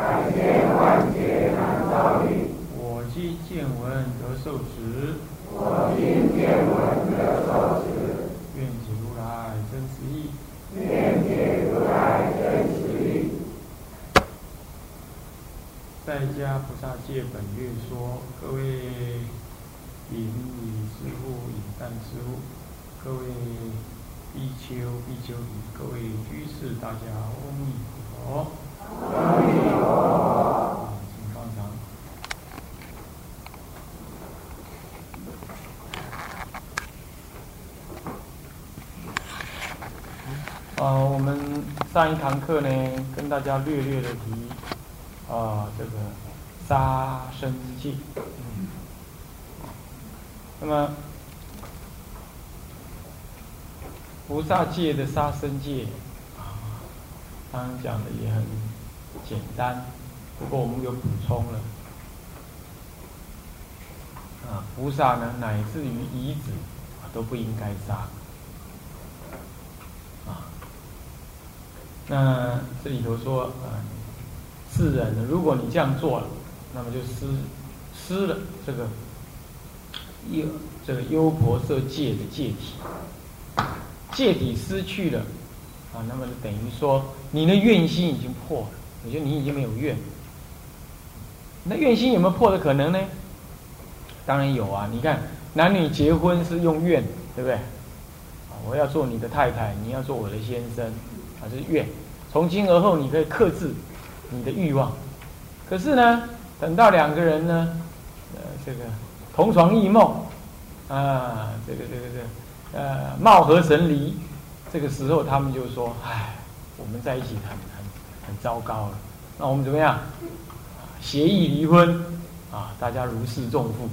我今见闻得受持。我今见闻得受持。愿解如来真实义。愿解如来真实义。在家菩萨戒本月说，各位引礼师父、引赞师父，各位比丘、比丘尼，各位居士，大家阿弥陀佛。阿弥陀佛。请放长。啊，我们上一堂课呢，跟大家略略的提啊，这个杀生戒。嗯。那么菩萨戒的杀生戒啊，刚刚讲的也很简单，不过我们有补充了。啊，菩萨呢，乃至于遗子啊，都不应该杀啊。那这里头说，呃，世人呢，如果你这样做了，那么就失失了这个优这个优婆塞戒的戒体，戒体失去了，啊，那么就等于说你的愿心已经破了，也就你已经没有愿。那愿心有没有破的可能呢？当然有啊！你看男女结婚是用愿，对不对？我要做你的太太，你要做我的先生。还是愿，从今而后你可以克制你的欲望。可是呢，等到两个人呢，呃，这个同床异梦，啊，这个这个这个，呃，貌合神离，这个时候他们就说：“唉，我们在一起谈很糟糕了。那我们怎么样？协议离婚啊，大家如释重负。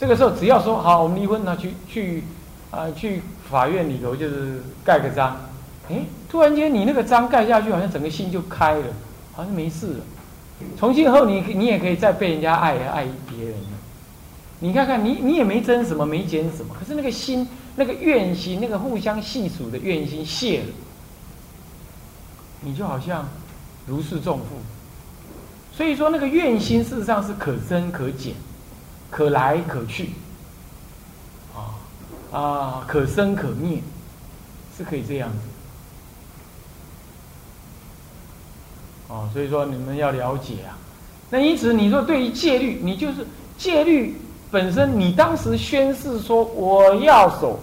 这个时候只要说好，我们离婚，那去去啊，去法院里头就是盖个章。”哎，突然间你那个章盖下去，好像整个心就开了，好像没事了。从今后你你也可以再被人家爱爱别人了。你看看你你也没争什么，没减什么，可是那个心那个怨心，那个互相细数的怨心泄了，你就好像如释重负。所以说那个怨心事实上是可增可减，可来可去，啊啊，可生可灭，是可以这样子。哦，所以说你们要了解啊。那因此你说对于戒律，你就是戒律本身，你当时宣誓说我要守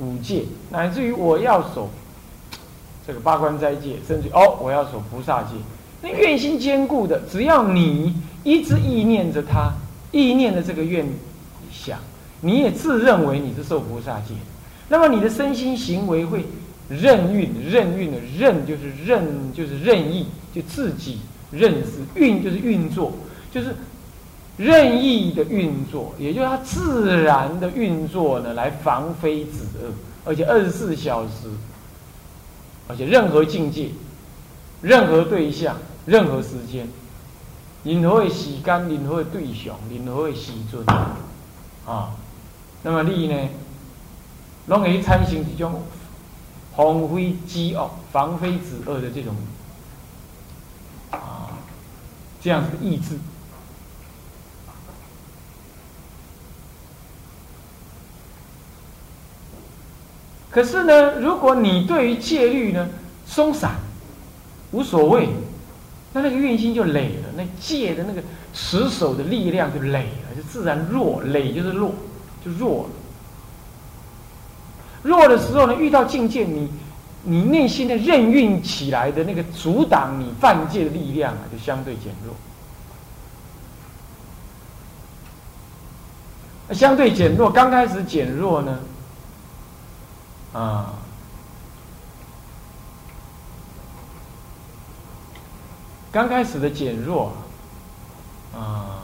五戒，乃至于我要守这个八关斋戒，甚至哦我要守菩萨戒。那愿心坚固的，只要你一直意念着他，意念的这个愿想，你也自认为你是受菩萨戒，那么你的身心行为会任运，任运的任就是任就是任意。就自己认识运就是运作，就是任意的运作，也就是它自然的运作呢，来防非止恶，而且二十四小时，而且任何境界、任何对象、任何时间，任何的时间、任何的对象、任何的时阵，啊，那么你呢，拢会产生一种防非止恶、防非止恶的这种。啊，这样子的意志。可是呢，如果你对于戒律呢松散，无所谓，那那个运心就累了，那戒的那个持守的力量就累了，就自然弱，累就是弱，就弱了。弱的时候呢，遇到境界你。你内心的任运起来的那个阻挡你犯戒的力量啊，就相对减弱。相对减弱，刚开始减弱呢，啊，刚开始的减弱，啊。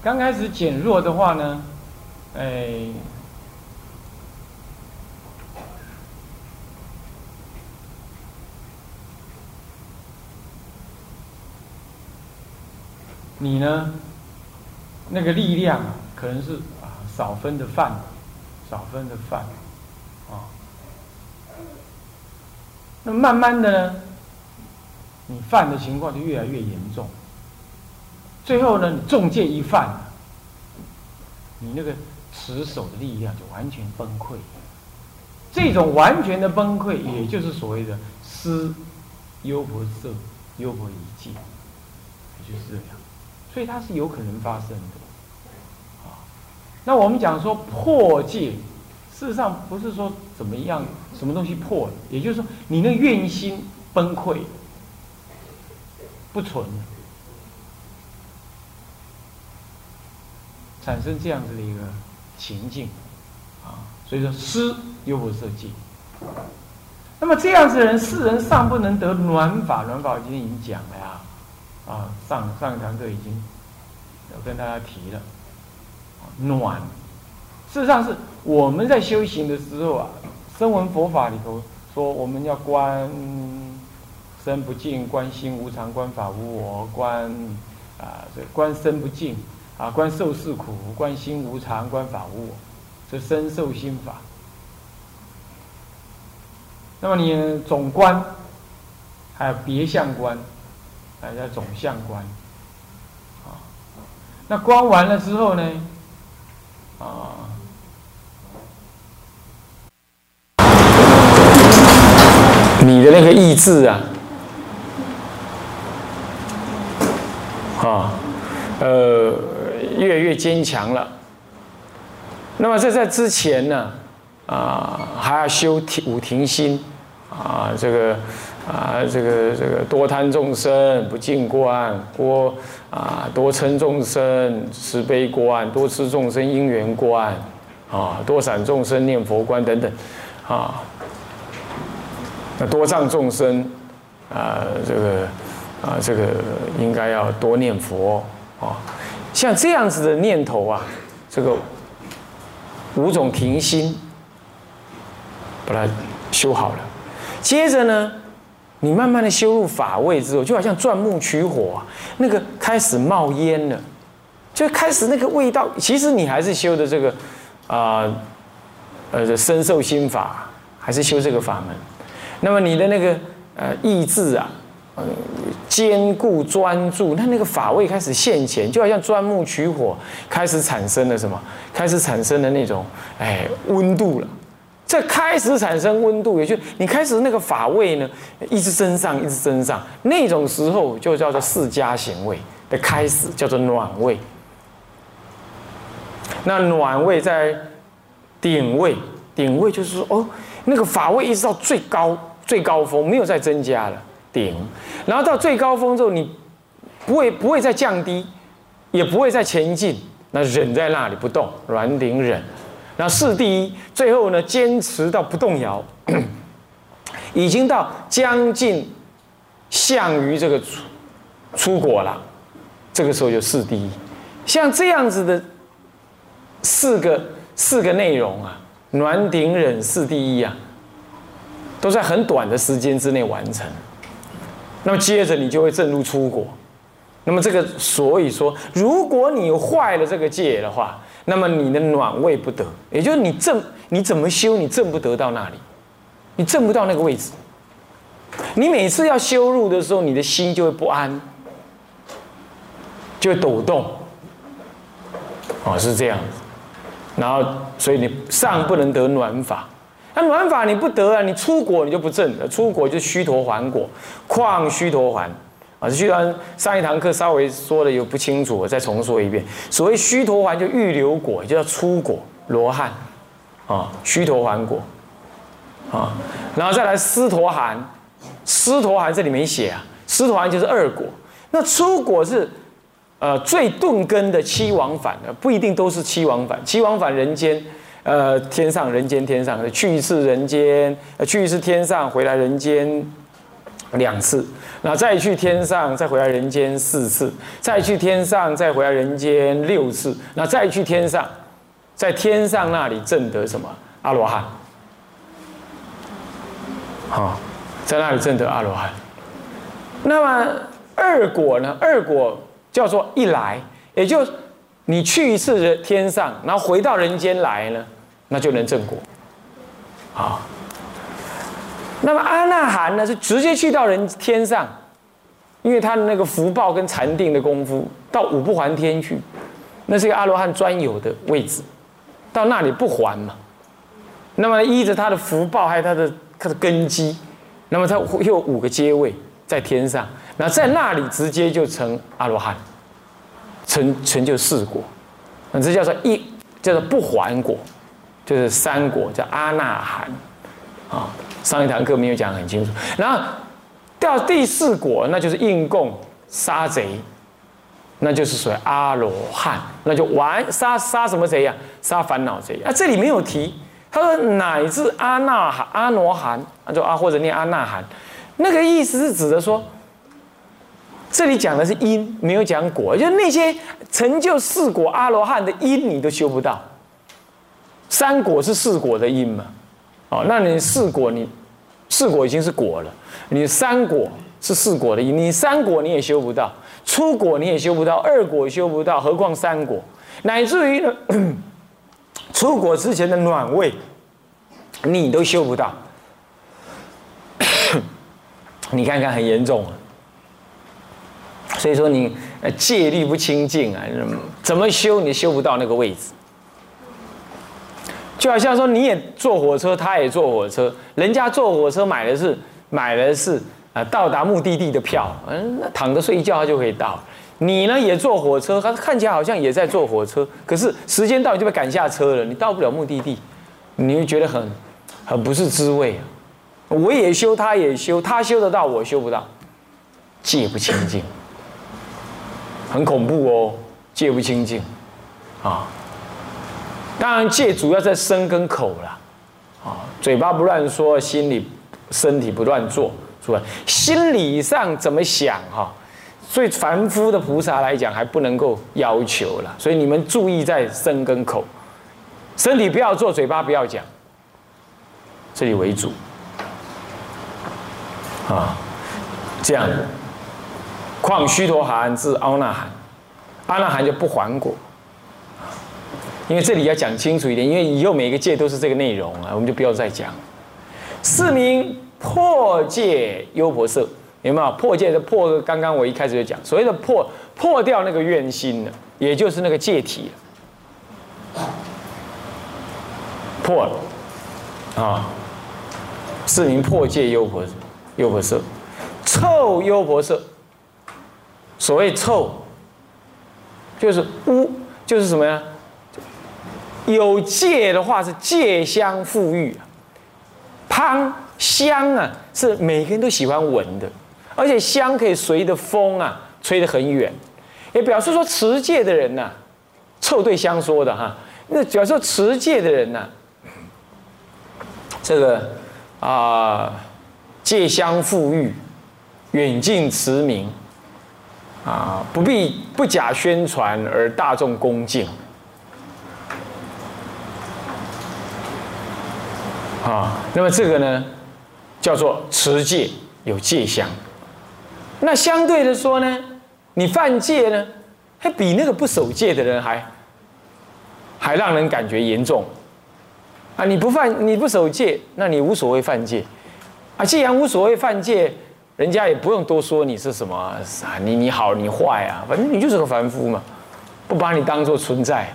刚开始减弱的话呢，哎，你呢，那个力量啊，可能是啊少分的饭，少分的饭，啊，那慢慢的呢，你犯的情况就越来越严重。最后呢，你中箭一犯，你那个持守的力量就完全崩溃。这种完全的崩溃，也就是所谓的失优婆塞、优婆夷戒，就是这样。所以它是有可能发生的。啊，那我们讲说破戒，事实上不是说怎么样，什么东西破了，也就是说你那愿心崩溃，不存了。产生这样子的一个情境，啊，所以说施优婆塞戒。那么这样子的人，世人尚不能得暖法，暖法今天已经讲了呀，啊，上上一堂课已经有跟大家提了，暖，事实上是我们在修行的时候啊，声闻佛法里头说我们要观身不净，观心无常，观法无我，观啊这观身不净。啊，观受是苦，观心无常，观法无我，这身受心法。那么你总观，还有别相观，还有总相观。啊，那观完了之后呢？啊，你的那个意志啊，啊，呃。越来越坚强了。那么在在之前呢，啊，还要修五停心，啊，这个啊，这个这个多贪众生不净观，多啊多嗔众生慈悲观，多痴众生因缘观，啊，多散众生念佛观等等，啊，那多障众生啊，这个啊，这个应该要多念佛啊。像这样子的念头啊，这个五种停心，把它修好了。接着呢，你慢慢的修入法位之后，就好像钻木取火，那个开始冒烟了，就开始那个味道。其实你还是修的这个啊，呃，深受心法，还是修这个法门。那么你的那个呃意志啊。坚固专注，那那个法位开始现前，就好像钻木取火，开始产生了什么？开始产生了那种哎温度了。这开始产生温度，也就你开始那个法位呢，一直增上，一直增上。那种时候就叫做四加行位的开始，叫做暖位。那暖位在顶位，顶位就是说哦，那个法位一直到最高最高峰，没有再增加了。顶，然后到最高峰之后，你不会不会再降低，也不会再前进，那忍在那里不动，软顶忍。然后四第一，最后呢，坚持到不动摇，已经到将近项于这个出出国了，这个时候就四第一。像这样子的四个四个内容啊，暖顶忍四第一啊，都在很短的时间之内完成。那么接着你就会正入出国，那么这个所以说，如果你坏了这个戒的话，那么你的暖位不得，也就是你正你怎么修，你正不得到那里，你正不到那个位置。你每次要修入的时候，你的心就会不安，就会抖动，哦，是这样。然后，所以你上不能得暖法。那暖法你不得啊，你出果你就不正，出果就虚陀还果，况虚陀还啊！虽然上一堂课稍微说的有不清楚，我再重说一遍。所谓虚陀还就预留果，就叫出果罗汉啊，虚陀还果啊，然后再来斯陀含，斯陀含这里没写啊，斯陀含就是二果，那出果是，呃，最顿根的七往返的，不一定都是七往返。七往返人间，呃，天上人间天上，去一次人间，呃，去一次天上，回来人间两次，那再去天上，再回来人间四次，再去天上，再回来人间六次，那再去天上，在天上那里证得什么阿罗汉？好，在那里证得阿罗汉。那么二果呢？二果叫做一来，也就你去一次天上，然后回到人间来呢，那就能正果。好，那么阿那含呢，是直接去到人天上，因为他的那个福报跟禅定的功夫，到五不还天去，那是一个阿罗汉专有的位置，到那里不还嘛。那么依着他的福报，还有他的他的根基，那么他又有五个阶位。在天上，那在那里直接就成阿罗汉，成成就四果，那这叫做一叫做不还果，就是三果叫阿那含，啊，上一堂课没有讲很清楚。然后到第四果，那就是应供杀贼，那就是属于阿罗汉，那就完杀杀什么贼呀？杀烦恼贼啊！这里没有提，他说乃至阿那含阿罗汉，就啊或者念阿那含。那个意思是指的说，这里讲的是因，没有讲果，就那些成就四果阿罗汉的因，你都修不到。三果是四果的因嘛？哦，那你四果你四果已经是果了，你三果是四果的，你三果你也修不到，初果你也修不到，二果修不到，何况三果？乃至于呢，出果之前的暖位，你都修不到。你看看很严重啊，所以说你戒律不清净啊，怎么修你修不到那个位置？就好像说你也坐火车，他也坐火车，人家坐火车买的是买的是啊到达目的地的票，嗯，那躺着睡一觉他就可以到。你呢也坐火车，他看起来好像也在坐火车，可是时间到你就被赶下车了，你到不了目的地，你会觉得很很不是滋味。我也修，他也修，他修得到，我修不到，戒不清净，很恐怖哦，戒不清净，啊，当然戒主要在身跟口了，啊，嘴巴不乱说，心里身体不乱做，是吧？心理上怎么想哈？所以凡夫的菩萨来讲还不能够要求了，所以你们注意在身跟口，身体不要做，嘴巴不要讲，这里为主。啊，这样，况须陀含至阿那含，阿那含就不还果，因为这里要讲清楚一点，因为以后每一个戒都是这个内容啊，我们就不要再讲。四名破戒优婆塞，有没有破戒的破？刚刚我一开始就讲，所谓的破破掉那个怨心呢，也就是那个戒体破了啊。四名破戒优婆塞。优婆塞，臭优婆塞。所谓臭，就是污，就是什么呀？有戒的话是戒香馥郁，芳香啊，是每个人都喜欢闻的，而且香可以随着风啊吹得很远，也表示说持戒的人呐，臭对香说的哈，那表示持戒的人呐，这个啊。戒香馥郁，远近驰名，啊，不必不假宣传而大众恭敬，啊，那么这个呢，叫做持戒有戒相。那相对的说呢，你犯戒呢，还比那个不守戒的人还还让人感觉严重。啊，你不犯你不守戒，那你无所谓犯戒。啊，既然无所谓犯戒，人家也不用多说你是什么啊，你你好你坏啊，反正你就是个凡夫嘛，不把你当做存在。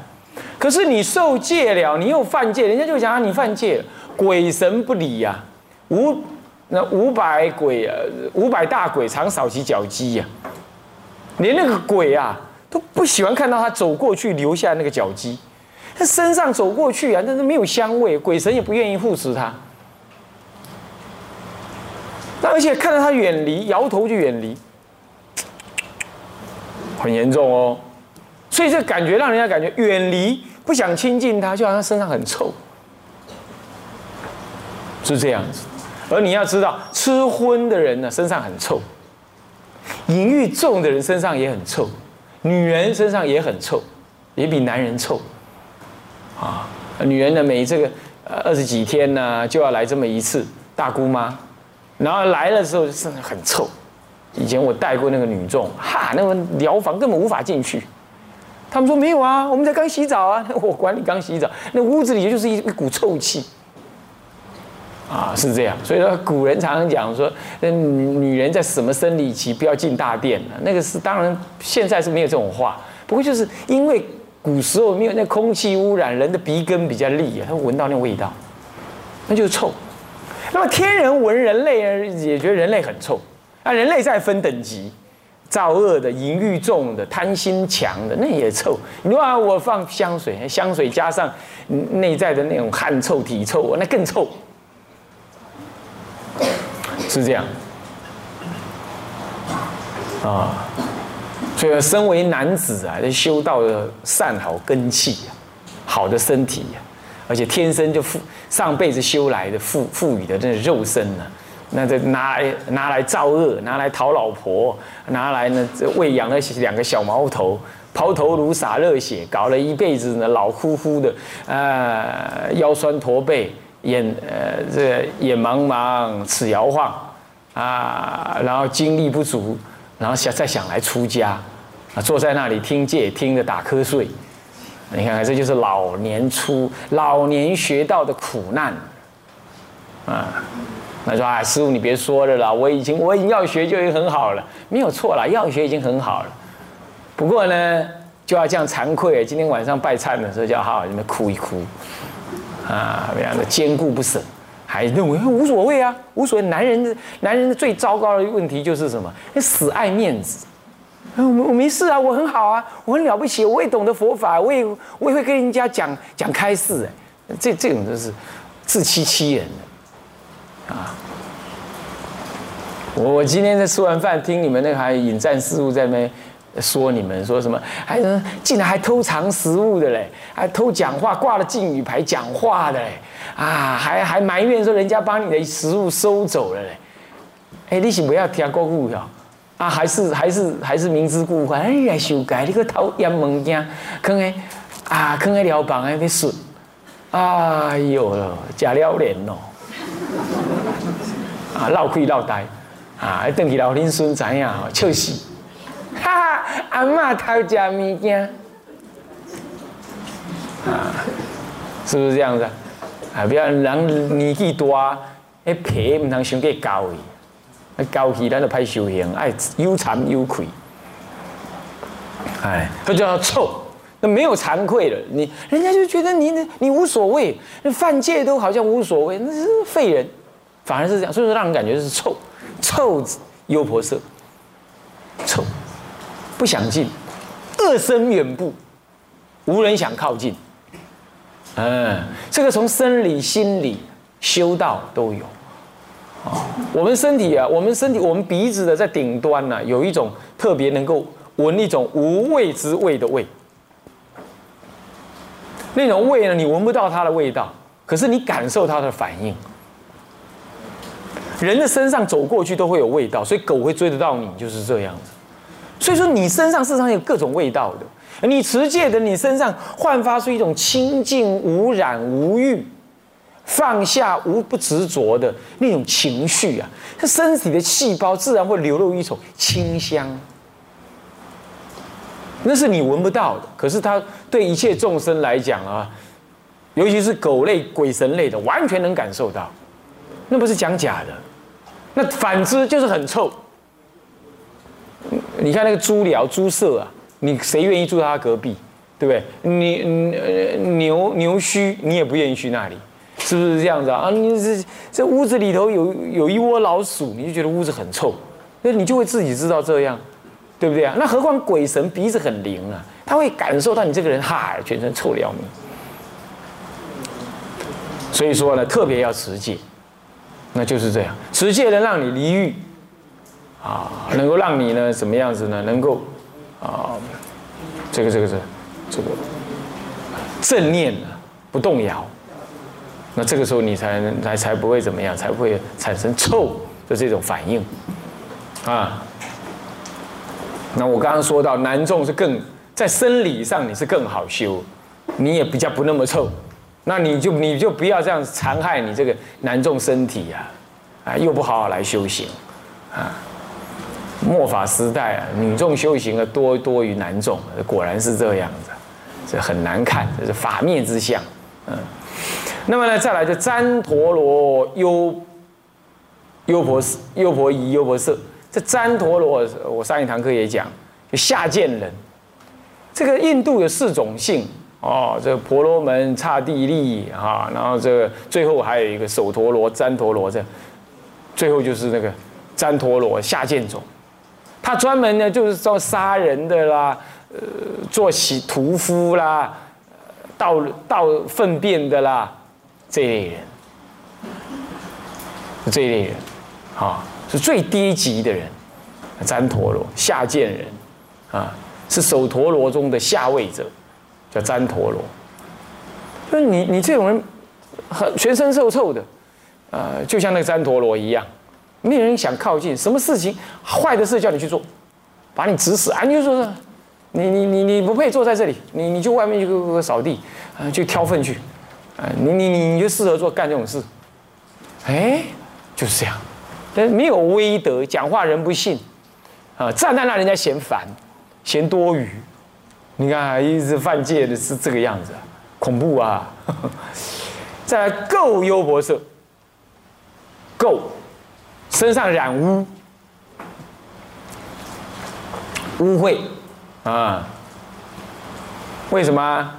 可是你受戒了，你又犯戒，人家就讲啊你犯戒了，鬼神不理呀，五那五百鬼啊，五百大鬼常扫其脚迹呀，连那个鬼啊都不喜欢看到他走过去留下那个脚迹，他身上走过去啊，但是没有香味，鬼神也不愿意护持他。那而且看到他远离，摇头就远离，很严重哦。所以这感觉让人家感觉远离，不想亲近他，就好像身上很臭，是这样子。而你要知道，吃荤的人呢身上很臭，淫欲重的人身上也很臭，女人身上也很臭，也比男人臭。啊，女人呢每这个二十几天呢就要来这么一次大姑妈，然后来了之后身上很臭。以前我带过那个女众，哈，那个疗房根本无法进去。他们说没有啊，我们才刚洗澡啊，我管你刚洗澡，那屋子里就是一一股臭气。啊，是这样，所以说古人常常讲说，那女人在什么生理期不要进大殿呢？那个是当然，现在是没有这种话。不过就是因为古时候没有那空气污染，人的鼻根比较利啊，他闻到那味道，那就是臭。那么天人闻人类也觉得人类很臭。啊，人类再分等级，造恶的、淫欲重的、贪心强的，那也臭。你说我放香水，香水加上内在的那种汗臭、体臭，那更臭。是这样。啊，所以身为男子啊，修道的善好根气啊，好的身体呀，而且天生就富，上辈子修来的富富裕的这肉身呢。那这拿来拿来造恶，拿来讨老婆，拿来呢这喂养了两个小毛头，抛头颅洒热血，搞了一辈子呢老呼呼的，呃腰酸驼背，眼呃这眼茫茫，齿摇晃，啊，然后精力不足，然后想再想来出家，啊坐在那里听戒，听着打瞌睡，你看看这就是老年出老年学道的苦难，啊。他说：“啊，师傅，你别说了啦，我已经我已经要学就已经很好了，没有错了，要学已经很好了。不过呢，就要这样惭愧，今天晚上拜忏的时候就要好好你们哭一哭，啊，这样的坚固不舍，还认为无所谓啊，无所谓。男人的男人的最糟糕的问题就是什么？死爱面子。我我没事啊，我很好啊，我很了不起，我也懂得佛法，我也我也会跟人家讲讲开示。哎，这这种就是自欺欺人的。”啊！我我今天在吃完饭，听你们那个还引战事务在那说你们说什么，还竟然还偷藏食物的嘞，还偷讲话，挂了禁语牌讲话的嘞，啊，还还埋怨说人家把你的食物收走了嘞。哎，你是不要听国语哦？啊，还是还是还是明知故犯，哎呀，修改你个偷腌物件，坑哎啊，坑在寮房哎，你损，哎呦，假了脸哦！啊，闹亏闹呆，啊，等起老林孙知影，笑死，哈哈，阿嬷偷食物件，啊，是不是这样子？啊，不要人年纪大，迄皮唔通伤过高去，高去咱就歹修行，爱又惭又愧，哎，这叫臭，那没有惭愧了，你人家就觉得你你无所谓，犯戒都好像无所谓，那是废人。反而是这样，所以说让人感觉是臭，臭优婆塞，臭，不想进，恶生远步，无人想靠近。嗯，这个从生理、心理、修道都有。啊，我们身体啊，我们身体，我们鼻子的在顶端呢，有一种特别能够闻一种无味之味的味。那种味呢，你闻不到它的味道，可是你感受它的反应。人的身上走过去都会有味道，所以狗会追得到你，就是这样子。所以说你身上事实上有各种味道的。你持戒的，你身上焕发出一种清净无染无欲、放下无不执着的那种情绪啊，它身体的细胞自然会流露一种清香。那是你闻不到的，可是它对一切众生来讲啊，尤其是狗类、鬼神类的，完全能感受到。那不是讲假的。那反之就是很臭。你看那个猪寮、猪舍啊，你谁愿意住他隔壁？对不对？你牛牛须你也不愿意去那里，是不是这样子啊？啊，你这这屋子里头有有一窝老鼠，你就觉得屋子很臭，那你就会自己知道这样，对不对啊？那何况鬼神鼻子很灵啊，他会感受到你这个人哈，全身臭的要命。所以说呢，特别要持戒。那就是这样，持戒能让你离欲，啊，能够让你呢怎么样子呢？能够啊，这个这个是这个正念不动摇，那这个时候你才才才不会怎么样，才不会产生臭的这种反应啊。那我刚刚说到男众是更在生理上你是更好修，你也比较不那么臭，那你就你就不要这样残害你这个男众身体呀，啊又不好好来修行啊。末法时代啊，女众修行的多多于男众，果然是这样子，这很难看，这是法灭之相。嗯，那么呢，再来就旃陀罗优优婆优婆夷优婆塞。这旃陀罗，我上一堂课也讲，就下贱人。这个印度有四种姓哦，这个婆罗门、刹帝利啊，然后这个最后还有一个首陀罗、旃陀罗，这最后就是那个旃陀罗下贱种。他专门呢就是做杀人的啦，呃，做洗屠夫啦，倒倒粪便的啦，这一类人，这一类人，啊。是最低级的人，旃陀罗下贱人，啊，是首陀罗中的下位者，叫旃陀罗。就是你你这种人，很全身臭臭的，呃，就像那个旃陀罗一样，没有人想靠近。什么事情坏的事叫你去做，把你指使啊！你就说，你你你你不配坐在这里，你你就外面去扫地，啊，去挑粪去，啊，你你你你就适合做干这种事，哎，就是这样。但没有威德，讲话人不信，啊，站在那人家嫌烦，嫌多余。你看，一直犯戒的是这个样子，恐怖啊！再来垢优婆塞，垢，身上染污，污秽。啊？为什么？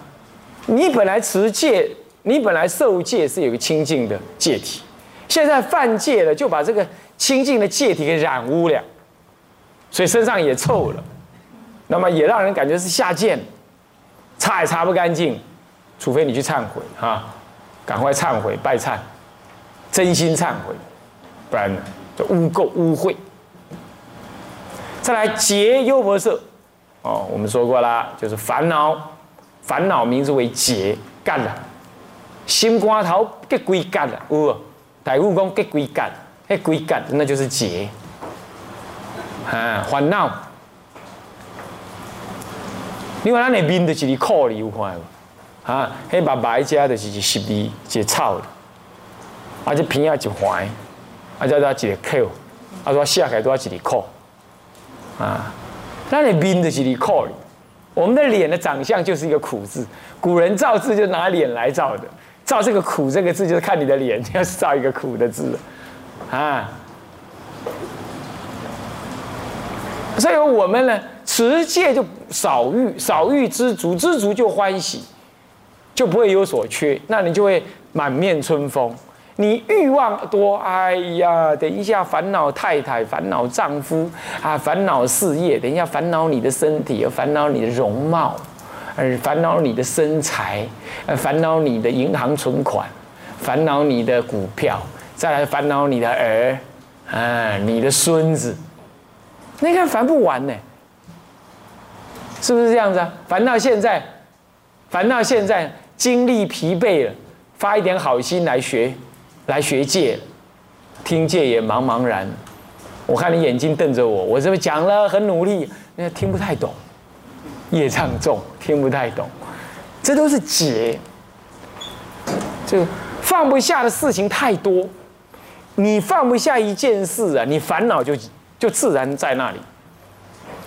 你本来持戒，你本来受戒是有个清净的戒体，现在犯戒了，就把这个。清净的戒体给染污了，所以身上也臭了，那么也让人感觉是下贱，擦也擦不干净，除非你去忏悔。啊，赶快忏悔拜忏，真心忏悔，不然就污垢污秽。再来结优婆塞，哦，我们说过啦，就是烦恼，烦恼名字为结，干了，心肝头结归干了，有大夫讲结归干。哎，鬼感那就是结啊，烦恼。另外，咱的面就是你苦里有看无？啊，迄白白家就是一湿味，一个臭的，啊，这片啊一环，啊，再再一个口，啊，说下开都要一个苦，啊，那你面就是你苦，我们的脸的长相就是一个苦字，古人造字就拿脸来造的，造这个苦这个字就是看你的脸，要是造一个苦的字。啊，所以我们呢，持戒就少欲，少欲知足，知足就欢喜，就不会有所缺，那你就会满面春风。你欲望多，哎呀，等一下烦恼太太，烦恼丈夫啊，烦恼事业，等一下烦恼你的身体，烦恼你的容貌，而烦恼你的身材，呃，烦恼你的银行存款，烦恼你的股票。再来烦恼你的儿，啊，你的孙子，你看烦不完呢，是不是这样子啊？烦到现在，烦到现在，精力疲惫了，发一点好心来学，来学戒，听戒也茫茫然。我看你眼睛瞪着我，我这么讲了，很努力，那听不太懂，业障重，听不太懂，这都是解，就放不下的事情太多。你放不下一件事啊，你烦恼就就自然在那里。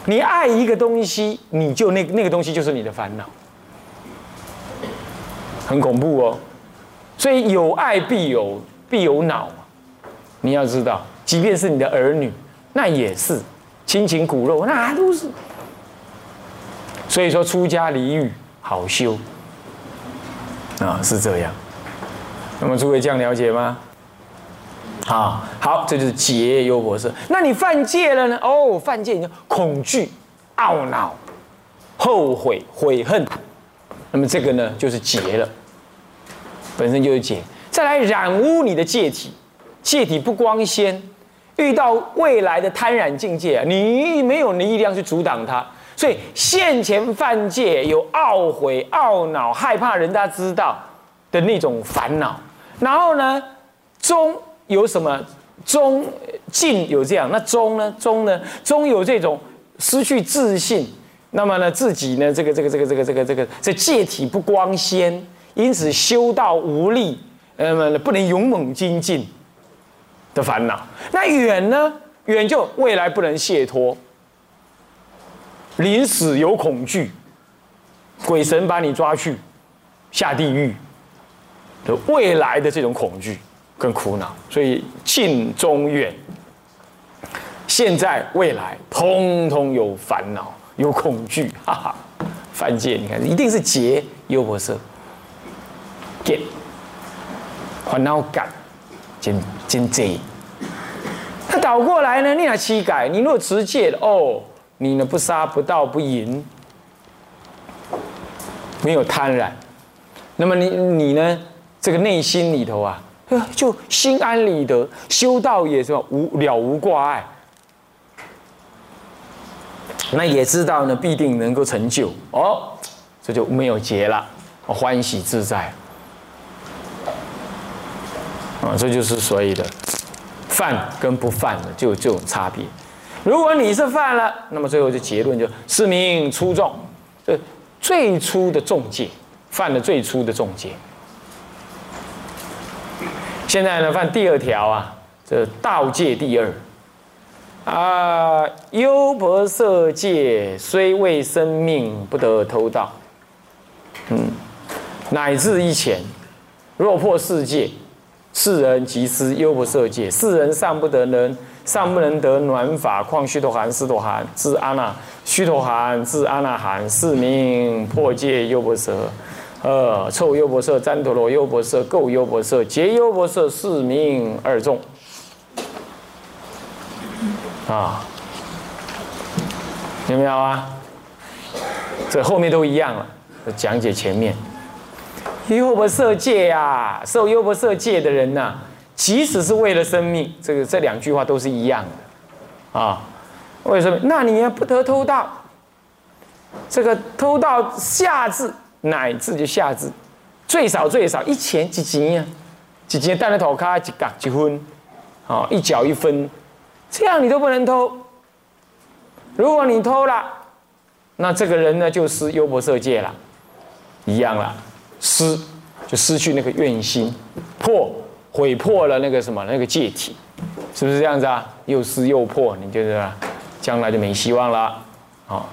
你爱一个东西，你就那那个东西就是你的烦恼，很恐怖哦。所以有爱必有必有恼，你要知道，即便是你的儿女，那也是亲情骨肉，那都是。所以说，出家离欲好修啊，是这样。那么诸位这样了解吗？好好，这就是结忧博士。那你犯戒了呢？哦，犯戒你就恐惧、懊恼、后悔、悔恨。那么这个呢，就是结了，本身就是结。再来染污你的戒体，戒体不光鲜，遇到未来的贪染境界，你没有力量去阻挡它，所以现前犯戒有懊悔、懊恼、害怕人家知道的那种烦恼。然后呢，中有什么？中进有这样，那中呢？中呢？中有这种失去自信，那么呢，自己呢，这个这个这个这个这个这个这戒体不光鲜，因此修道无力，那么不能勇猛精进的烦恼。那远呢？远就未来不能解脱，临死有恐惧，鬼神把你抓去下地狱的未来的这种恐惧。跟苦恼，所以近中远，现在未来，通通有烦恼，有恐惧，哈哈。犯戒，你看，一定是劫优婆塞，结烦恼感，真真贼。他倒过来呢？你拿七改，你若持戒哦，你呢不杀不盗不淫，没有贪婪，那么你你呢，这个内心里头啊。就心安理得，修道也是无了无挂碍，那也知道呢，必定能够成就哦，这就没有结了，欢喜自在这就是所谓的犯跟不犯的就这种差别。如果你是犯了，那么最后就结论就是名初重，这最初的重戒，犯了最初的重戒。现在呢，犯第二条啊，这盗戒第二啊，优婆塞戒虽为生命，不得偷盗。嗯，乃至一前，若破世界，世人即失优婆塞戒，世人尚不得能，尚不能得暖法，况须陀含、斯陀含至阿那，须陀含至阿那含，是名破戒优婆塞。呃，臭优婆塞、旃陀罗优婆塞、垢优婆塞、结优婆塞四名二众啊，有没有啊？这后面都一样了，讲解前面。优婆塞戒啊，受优婆塞戒的人呐，即使是为了生命，这个这两句话都是一样的啊。为什么？那你也不得偷盗，这个偷盗下至。乃至就下至，最少最少一钱几钱啊？几钱带了头卡几角几分？哦，一角一分，这样你都不能偷。如果你偷了，那这个人呢就是优婆塞戒了，一样了，失就失去那个愿心，破毁破了那个什么那个戒体，是不是这样子啊？又失又破，你觉得将来就没希望了，好。